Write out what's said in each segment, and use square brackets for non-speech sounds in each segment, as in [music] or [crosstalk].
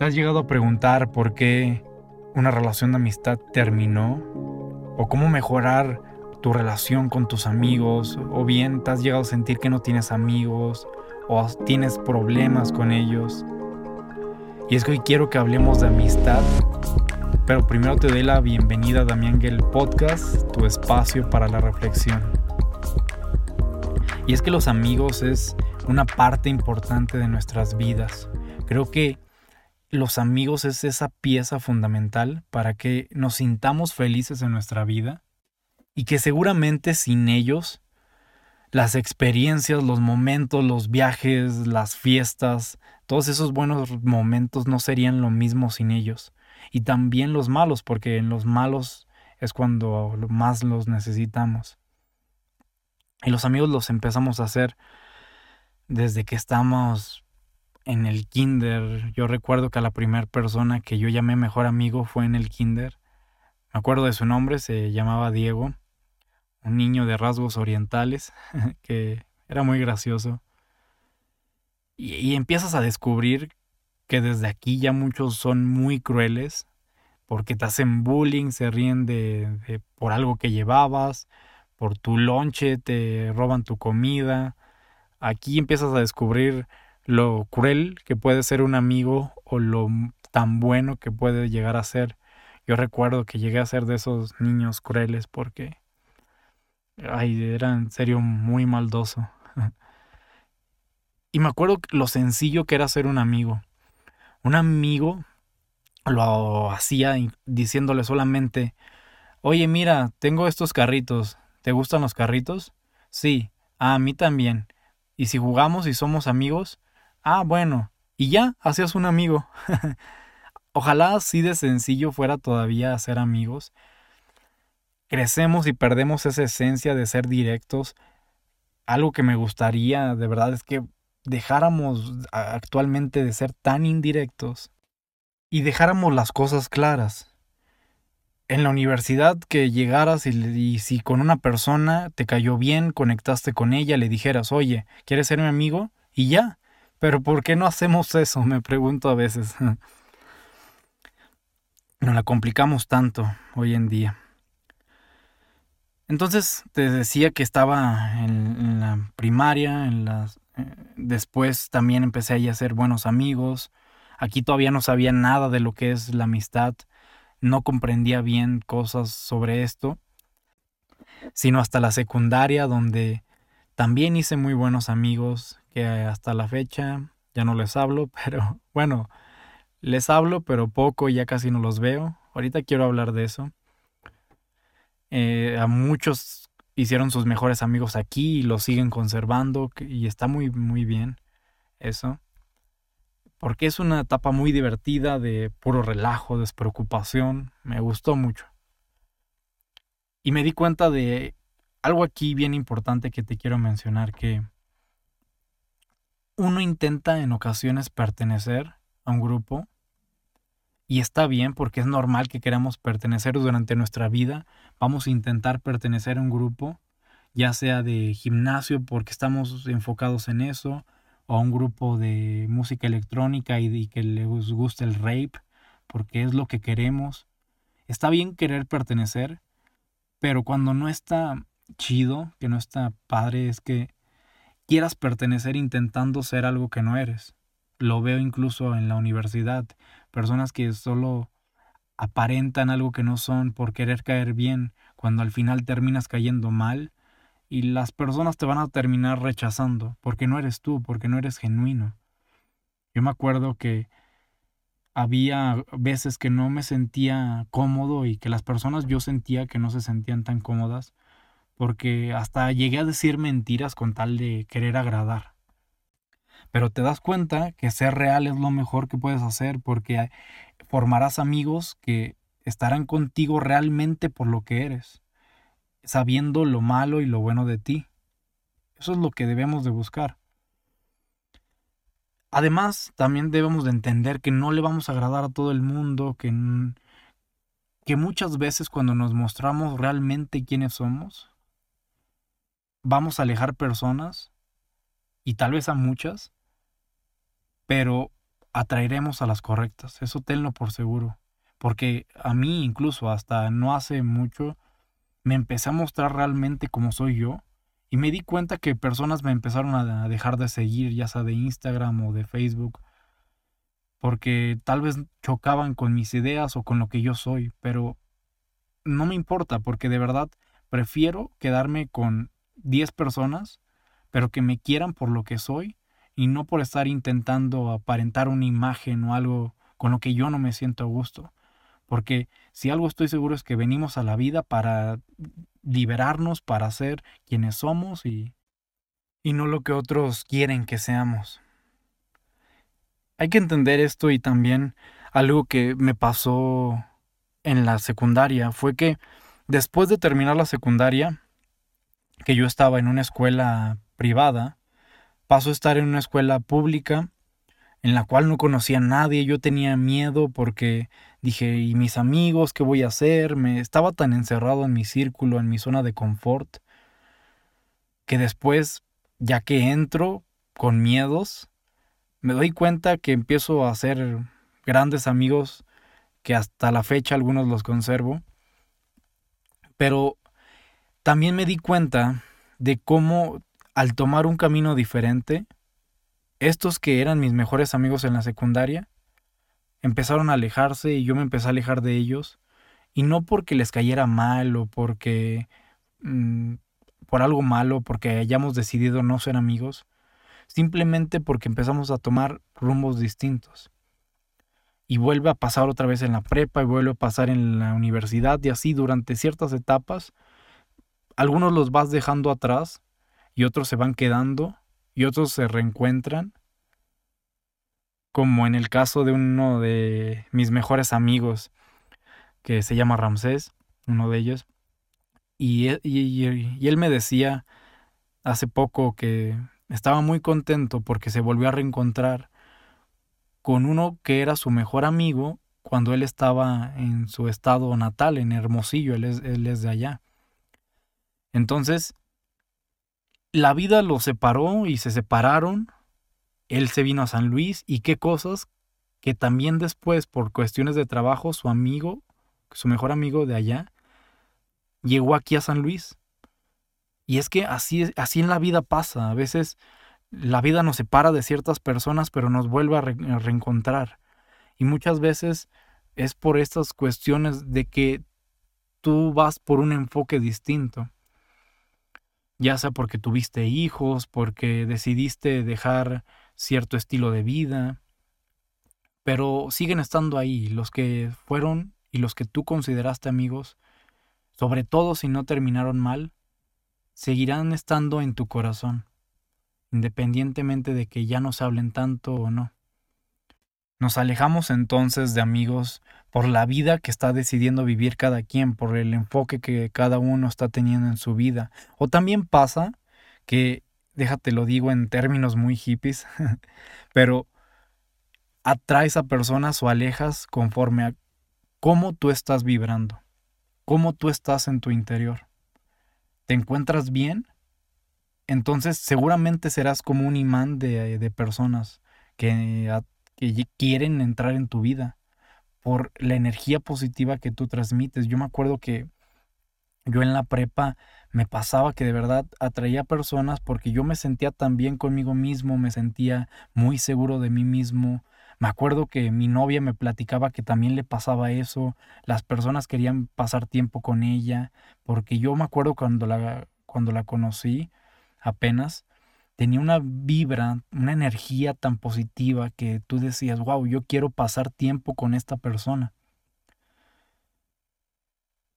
¿Te has llegado a preguntar por qué una relación de amistad terminó? ¿O cómo mejorar tu relación con tus amigos? ¿O bien te has llegado a sentir que no tienes amigos? ¿O tienes problemas con ellos? Y es que hoy quiero que hablemos de amistad. Pero primero te doy la bienvenida a Damián Gel Podcast, tu espacio para la reflexión. Y es que los amigos es una parte importante de nuestras vidas. Creo que los amigos es esa pieza fundamental para que nos sintamos felices en nuestra vida y que seguramente sin ellos las experiencias, los momentos, los viajes, las fiestas, todos esos buenos momentos no serían lo mismo sin ellos. Y también los malos, porque en los malos es cuando más los necesitamos. Y los amigos los empezamos a hacer desde que estamos en el kinder. Yo recuerdo que a la primera persona que yo llamé mejor amigo fue en el kinder. Me acuerdo de su nombre, se llamaba Diego, un niño de rasgos orientales [laughs] que era muy gracioso. Y, empiezas a descubrir que desde aquí ya muchos son muy crueles porque te hacen bullying, se ríen de por algo que llevabas, por tu lonche, te roban tu comida. Aquí empiezas a descubrir lo cruel que puede ser un amigo o lo tan bueno que puede llegar a ser. Yo recuerdo que llegué a ser de esos niños crueles porque ay, era en serio muy maldoso. [laughs] y me acuerdo lo sencillo que era ser un amigo. Un amigo lo hacía diciéndole solamente, oye mira, tengo estos carritos, ¿te gustan los carritos? Sí, a mí también. Y si jugamos y somos amigos, Ah, bueno. Y ya, hacías un amigo. [laughs] Ojalá así de sencillo fuera todavía hacer amigos. Crecemos y perdemos esa esencia de ser directos. Algo que me gustaría de verdad es que dejáramos actualmente de ser tan indirectos y dejáramos las cosas claras. En la universidad que llegaras y, y, si con una persona te cayó bien, conectaste con ella, le dijeras, oye, ¿quieres ser mi amigo? Y ya, pero ¿por qué no hacemos eso? Me pregunto a veces. [laughs] Nos la complicamos tanto hoy en día. Entonces te decía que estaba en, la primaria, en las, eh, después también empecé a hacer buenos amigos. Aquí todavía no sabía nada de lo que es la amistad, no comprendía bien cosas sobre esto, sino hasta la secundaria donde también hice muy buenos amigos que hasta la fecha ya no les hablo, [laughs] pero bueno, les hablo, pero poco, ya casi no los veo. Ahorita quiero hablar de eso. Eh, a muchos hicieron sus mejores amigos aquí y los siguen conservando y está muy, muy bien eso. Porque es una etapa muy divertida de puro relajo, despreocupación. Me gustó mucho. Y me di cuenta de algo aquí bien importante que te quiero mencionar, que uno intenta en ocasiones pertenecer a un grupo y está bien porque es normal que queramos pertenecer durante nuestra vida. Vamos a intentar pertenecer a un grupo, ya sea de gimnasio porque estamos enfocados en eso, o a un grupo de música electrónica y, que les guste el rape porque es lo que queremos. Está bien querer pertenecer, pero cuando no está chido, que no está padre, es que quieras pertenecer intentando ser algo que no eres. Lo veo incluso en la universidad, personas que solo aparentan algo que no son por querer caer bien, cuando al final terminas cayendo mal y las personas te van a terminar rechazando porque no eres tú, porque no eres genuino. Yo me acuerdo que había veces que no me sentía cómodo y que las personas yo sentía que no se sentían tan cómodas porque hasta llegué a decir mentiras con tal de querer agradar. Pero te das cuenta que ser real es lo mejor que puedes hacer porque formarás amigos que estarán contigo realmente por lo que eres, sabiendo lo malo y lo bueno de ti. Eso es lo que debemos de buscar. Además, también debemos de entender que no le vamos a agradar a todo el mundo, que, que muchas veces cuando nos mostramos realmente quiénes somos, vamos a alejar personas y tal vez a muchas, pero atraeremos a las correctas, eso tenlo por seguro. Porque a mí incluso hasta no hace mucho me empecé a mostrar realmente como soy yo y me di cuenta que personas me empezaron a dejar de seguir, ya sea de Instagram o de Facebook, porque tal vez chocaban con mis ideas o con lo que yo soy, pero no me importa porque de verdad prefiero quedarme con 10 personas, pero que me quieran por lo que soy y no por estar intentando aparentar una imagen o algo con lo que yo no me siento a gusto. Porque si algo estoy seguro es que venimos a la vida para liberarnos, para ser quienes somos y, y no lo que otros quieren que seamos. Hay que entender esto y también algo que me pasó en la secundaria fue que después de terminar la secundaria, que yo estaba en una escuela privada, paso a estar en una escuela pública en la cual no conocía a nadie, yo tenía miedo porque dije, ¿y mis amigos qué voy a hacer? Me estaba tan encerrado en mi círculo, en mi zona de confort, que después, ya que entro con miedos, me doy cuenta que empiezo a hacer grandes amigos que hasta la fecha algunos los conservo. Pero también me di cuenta de cómo al tomar un camino diferente, estos que eran mis mejores amigos en la secundaria, empezaron a alejarse y yo me empecé a alejar de ellos. Y no porque les cayera mal o porque... Mm, por algo malo, porque hayamos decidido no ser amigos, simplemente porque empezamos a tomar rumbos distintos y vuelve a pasar otra vez en la prepa y vuelve a pasar en la universidad y así durante ciertas etapas. Algunos los vas dejando atrás y otros se van quedando y otros se reencuentran. Como en el caso de uno de mis mejores amigos que se llama Ramsés, uno de ellos. Y, e, y él me decía hace poco que estaba muy contento porque se volvió a reencontrar con uno que era su mejor amigo cuando él estaba en su estado natal, en Hermosillo, él es, él es de allá. Entonces, la vida los separó y se separaron, él se vino a San Luis y qué cosas que también después, por cuestiones de trabajo, su amigo, su mejor amigo de allá, llegó aquí a San Luis. Y es que así, así en la vida pasa, a veces la vida nos separa de ciertas personas, pero nos vuelve a, reencontrar. Y muchas veces es por estas cuestiones de que tú vas por un enfoque distinto. Ya sea porque tuviste hijos, porque decidiste dejar cierto estilo de vida, pero siguen estando ahí los que fueron y los que tú consideraste amigos, sobre todo si no terminaron mal, seguirán estando en tu corazón independientemente de que ya no se hablen tanto o no. Nos alejamos entonces de amigos por la vida que está decidiendo vivir cada quien, por el enfoque que cada uno está teniendo en su vida. O también pasa que, déjate lo digo en términos muy hippies, [laughs] pero atraes a personas o alejas conforme a cómo tú estás vibrando, cómo tú estás en tu interior. ¿Te encuentras bien? entonces seguramente serás como un imán de, personas que, que, quieren entrar en tu vida por la energía positiva que tú transmites. Yo me acuerdo que yo en la prepa me pasaba que de verdad atraía personas porque yo me sentía tan bien conmigo mismo, me sentía muy seguro de mí mismo. Me acuerdo que mi novia me platicaba que también le pasaba eso, las personas querían pasar tiempo con ella, porque yo me acuerdo cuando la, cuando la conocí, apenas, tenía una vibra, una energía tan positiva que tú decías, wow, yo quiero pasar tiempo con esta persona.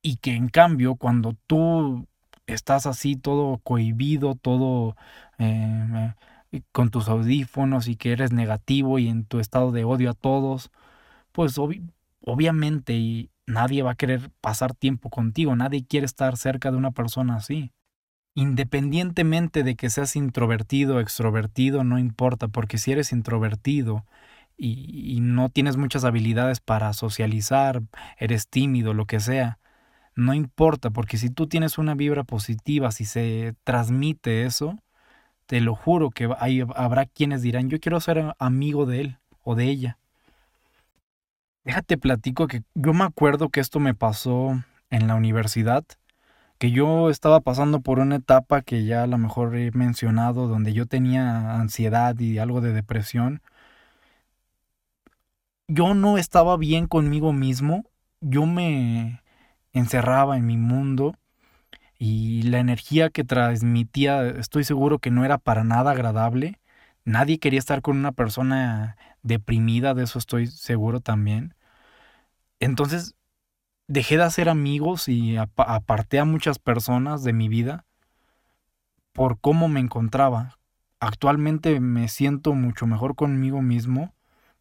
Y que en cambio, cuando tú estás así todo cohibido, todo eh, con tus audífonos y que eres negativo y en tu estado de odio a todos, pues obviamente y nadie va a querer pasar tiempo contigo, nadie quiere estar cerca de una persona así. Independientemente de que seas introvertido o extrovertido, no importa, porque si eres introvertido y, no tienes muchas habilidades para socializar, eres tímido, lo que sea, no importa, porque si tú tienes una vibra positiva, si se transmite eso, te lo juro que habrá quienes dirán, yo quiero ser amigo de él o de ella. Déjate platico que yo me acuerdo que esto me pasó en la universidad, que yo estaba pasando por una etapa que ya a lo mejor he mencionado, donde yo tenía ansiedad y algo de depresión. Yo no estaba bien conmigo mismo, yo me encerraba en mi mundo y la energía que transmitía estoy seguro que no era para nada agradable. Nadie quería estar con una persona deprimida, de eso estoy seguro también. Entonces dejé de hacer amigos y aparté a muchas personas de mi vida por cómo me encontraba. Actualmente me siento mucho mejor conmigo mismo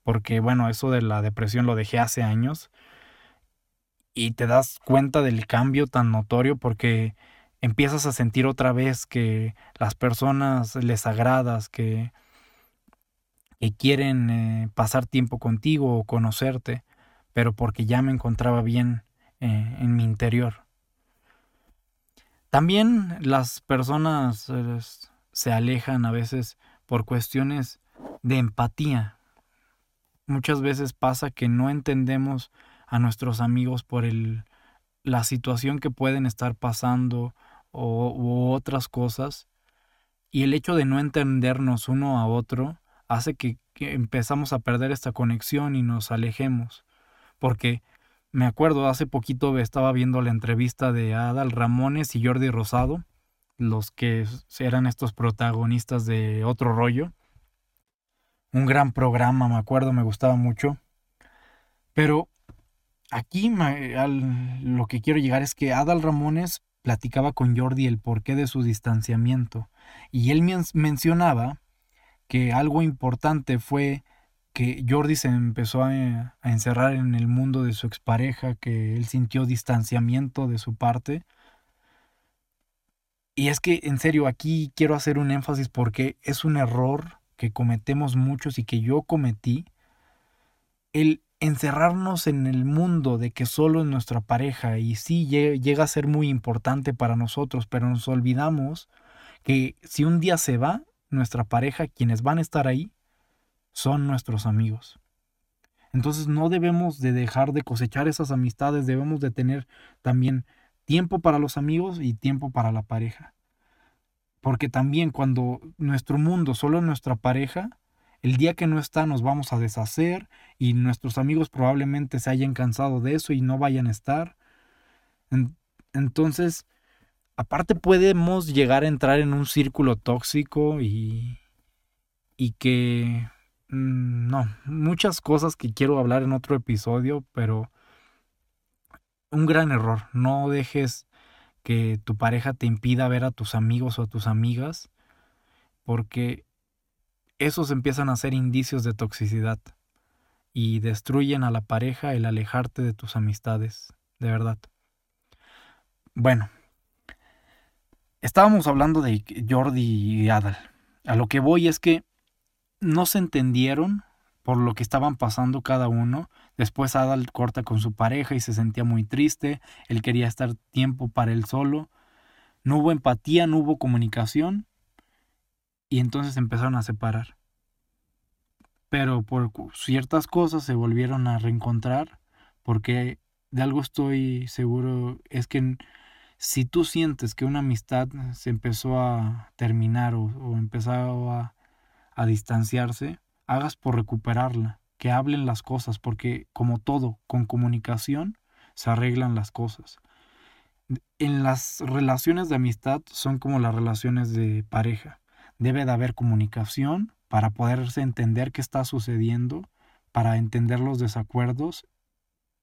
porque bueno, eso de la depresión lo dejé hace años y te das cuenta del cambio tan notorio porque empiezas a sentir otra vez que las personas les agradas, que, que quieren eh, pasar tiempo contigo o conocerte, pero porque ya me encontraba bien eh, en mi interior. También las personas eh, se alejan a veces por cuestiones de empatía. Muchas veces pasa que no entendemos a nuestros amigos por el, la situación que pueden estar pasando o, u otras cosas. Y el hecho de no entendernos uno a otro hace que, que empezamos a perder esta conexión y nos alejemos. Porque me acuerdo, hace poquito estaba viendo la entrevista de Adal Ramones y Jordi Rosado, los que eran estos protagonistas de Otro Rollo. Un gran programa, me acuerdo, me gustaba mucho. Pero aquí lo que quiero llegar es que Adal Ramones platicaba con Jordi el porqué de su distanciamiento y él mencionaba que algo importante fue que Jordi se empezó a, encerrar en el mundo de su expareja, que él sintió distanciamiento de su parte. Y es que, en serio, aquí quiero hacer un énfasis porque es un error que cometemos muchos y que yo cometí, el encerrarnos en el mundo de que solo es nuestra pareja y sí llega a ser muy importante para nosotros, pero nos olvidamos que si un día se va nuestra pareja, quienes van a estar ahí son nuestros amigos. Entonces no debemos de dejar de cosechar esas amistades, debemos de tener también tiempo para los amigos y tiempo para la pareja. Porque también cuando nuestro mundo solo es nuestra pareja, el día que no está nos vamos a deshacer y nuestros amigos probablemente se hayan cansado de eso y no vayan a estar. Entonces, aparte podemos llegar a entrar en un círculo tóxico y, y que... Mm, no, muchas cosas que quiero hablar en otro episodio, pero un gran error. No dejes que tu pareja te impida ver a tus amigos o a tus amigas, porque esos empiezan a ser indicios de toxicidad y destruyen a la pareja el alejarte de tus amistades, de verdad. Bueno, estábamos hablando de Jordi y Adal. A lo que voy es que no se entendieron por lo que estaban pasando cada uno. Después Adal corta con su pareja y se sentía muy triste. Él quería estar tiempo para él solo. No hubo empatía, no hubo comunicación y entonces empezaron a separar. Pero por ciertas cosas se volvieron a reencontrar porque de algo estoy seguro es que si tú sientes que una amistad se empezó a terminar o, o a, a distanciarse, hagas por recuperarla, que hablen las cosas, porque como todo, con comunicación se arreglan las cosas. En las relaciones de amistad son como las relaciones de pareja debe de haber comunicación para poderse entender qué está sucediendo, para entender los desacuerdos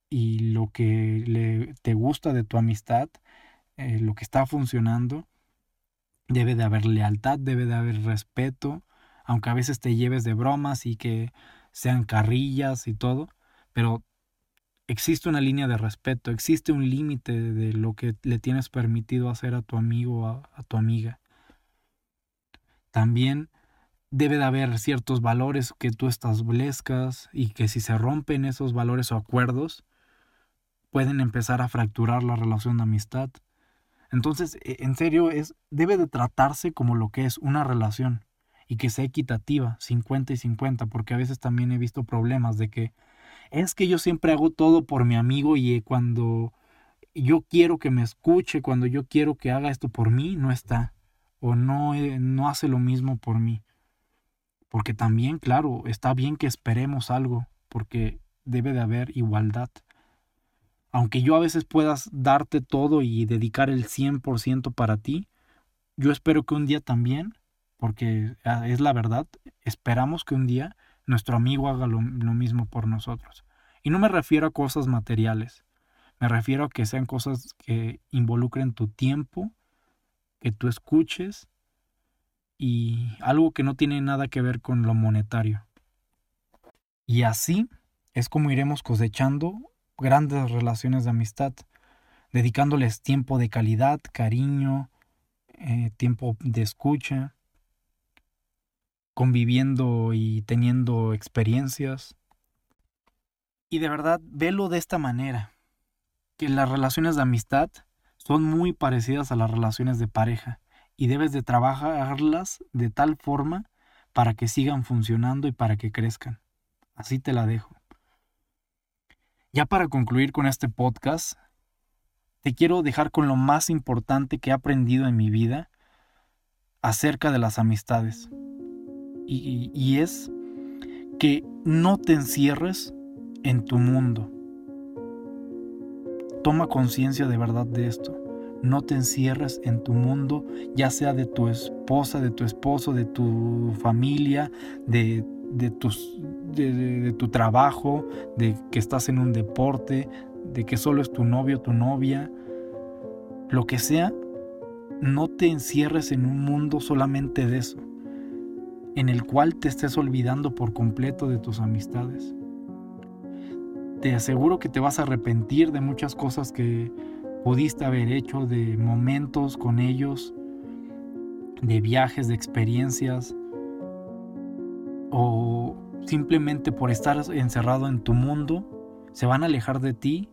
y lo que le, te gusta de tu amistad, eh, lo que está funcionando. Debe de haber lealtad, debe de haber respeto, aunque a veces te lleves de bromas y que sean carrillas y todo, pero existe una línea de respeto, existe un límite de lo que le tienes permitido hacer a tu amigo o a, tu amiga. También debe de haber ciertos valores que tú establezcas y que si se rompen esos valores o acuerdos, pueden empezar a fracturar la relación de amistad. Entonces, e, en serio, es, debe de tratarse como lo que es una relación y que sea equitativa, 50 y 50, porque a veces también he visto problemas de que es que yo siempre hago todo por mi amigo y eh, cuando yo quiero que me escuche, cuando yo quiero que haga esto por mí, no está. O no, eh, no hace lo mismo por mí. Porque también, claro, está bien que esperemos algo, porque debe de haber igualdad. Aunque yo a veces puedas darte todo y dedicar el 100% para ti, yo espero que un día también, porque ah, es la verdad, esperamos que un día nuestro amigo haga lo, mismo por nosotros. Y no me refiero a cosas materiales, me refiero a que sean cosas que involucren tu tiempo, que tú escuches y algo que no tiene nada que ver con lo monetario. Y así es como iremos cosechando grandes relaciones de amistad, dedicándoles tiempo de calidad, cariño, eh, tiempo de escucha, conviviendo y teniendo experiencias. Y de verdad, velo de esta manera que las relaciones de amistad son muy parecidas a las relaciones de pareja y debes de trabajarlas de tal forma para que sigan funcionando y para que crezcan. Así te la dejo. Ya para concluir con este podcast, te quiero dejar con lo más importante que he aprendido en mi vida acerca de las amistades. Y, es que no te encierres en tu mundo Toma conciencia de verdad de esto. No te encierres en tu mundo, ya sea de tu esposa, de tu esposo, de tu familia, de, tus, de, tu trabajo, de que estás en un deporte, de que solo es tu novio, tu novia. Lo que sea, no te encierres en un mundo solamente de eso, en el cual te estés olvidando por completo de tus amistades. Te aseguro que te vas a arrepentir de muchas cosas que pudiste haber hecho, de momentos con ellos, de viajes, de experiencias, o simplemente por estar encerrado en tu mundo, se van a alejar de ti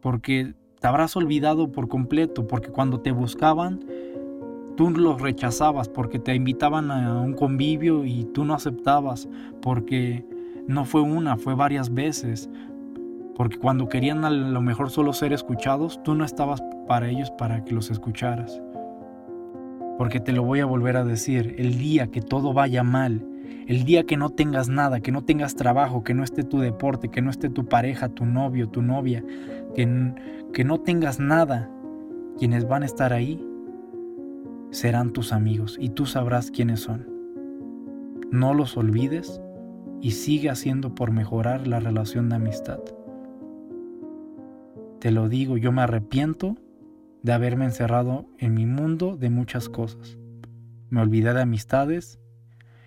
porque te habrás olvidado por completo, porque cuando te buscaban, tú los rechazabas, porque te invitaban a un convivio y tú no aceptabas, porque no fue una, fue varias veces. Porque cuando querían a lo mejor solo ser escuchados, tú no estabas para ellos para que los escucharas. Porque te lo voy a volver a decir, el día que todo vaya mal, el día que no tengas nada, que no tengas trabajo, que no esté tu deporte, que no esté tu pareja, tu novio, tu novia, que, que no tengas nada, quienes van a estar ahí serán tus amigos y tú sabrás quiénes son. No los olvides y sigue haciendo por mejorar la relación de amistad. Te lo digo, yo me arrepiento de haberme encerrado en mi mundo de muchas cosas. Me olvidé de amistades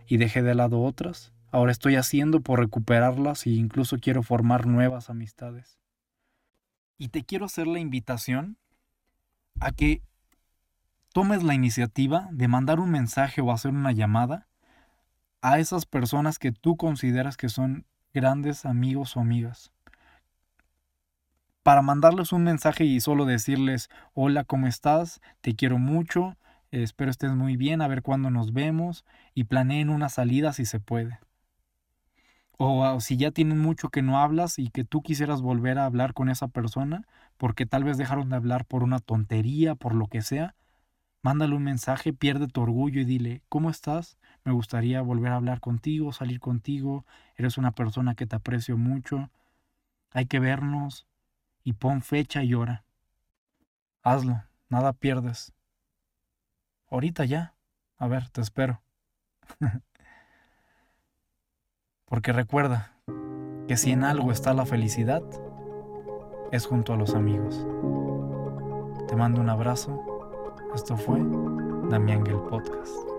y dejé de lado otras. Ahora estoy haciendo por recuperarlas e incluso quiero formar nuevas amistades. Y te quiero hacer la invitación a que tomes la iniciativa de mandar un mensaje o hacer una llamada a esas personas que tú consideras que son grandes amigos o amigas. Para mandarles un mensaje y solo decirles, hola, ¿cómo estás? Te quiero mucho, espero estés muy bien, a ver cuándo nos vemos y planeen una salida si se puede. O ah, si ya tienen mucho que no hablas y que tú quisieras volver a hablar con esa persona, porque tal vez dejaron de hablar por una tontería, por lo que sea, mándale un mensaje, pierde tu orgullo y dile, ¿cómo estás? Me gustaría volver a hablar contigo, salir contigo, eres una persona que te aprecio mucho, hay que vernos y pon fecha y hora. Hazlo, nada pierdes. Ahorita ya. A ver, te espero. [laughs] Porque recuerda que si en algo está la felicidad, es junto a los amigos. Te mando un abrazo. Esto fue Damián el Podcast.